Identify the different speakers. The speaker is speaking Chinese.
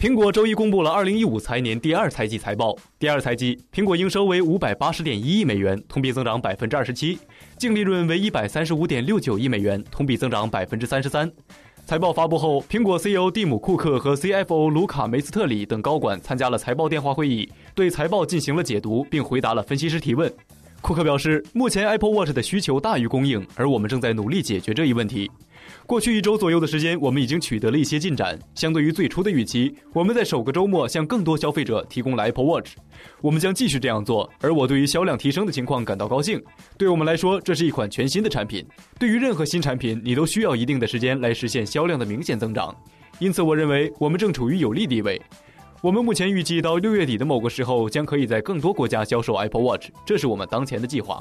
Speaker 1: 苹果周一公布了2015财年第二财季财报。第二财季，苹果营收为580.1亿美元，同比增长27%；净利润为135.69亿美元，同比增长33%。财报发布后，苹果 CEO 蒂姆·库克和 CFO 卢卡·梅斯特里等高管参加了财报电话会议，对财报进行了解读，并回答了分析师提问。库克表示，目前 Apple Watch 的需求大于供应，而我们正在努力解决这一问题。过去一周左右的时间，我们已经取得了一些进展。相对于最初的预期，我们在首个周末向更多消费者提供了 Apple Watch。我们将继续这样做，而我对于销量提升的情况感到高兴。对我们来说，这是一款全新的产品。对于任何新产品，你都需要一定的时间来实现销量的明显增长。因此，我认为我们正处于有利地位。我们目前预计到六月底的某个时候，将可以在更多国家销售 Apple Watch，这是我们当前的计划。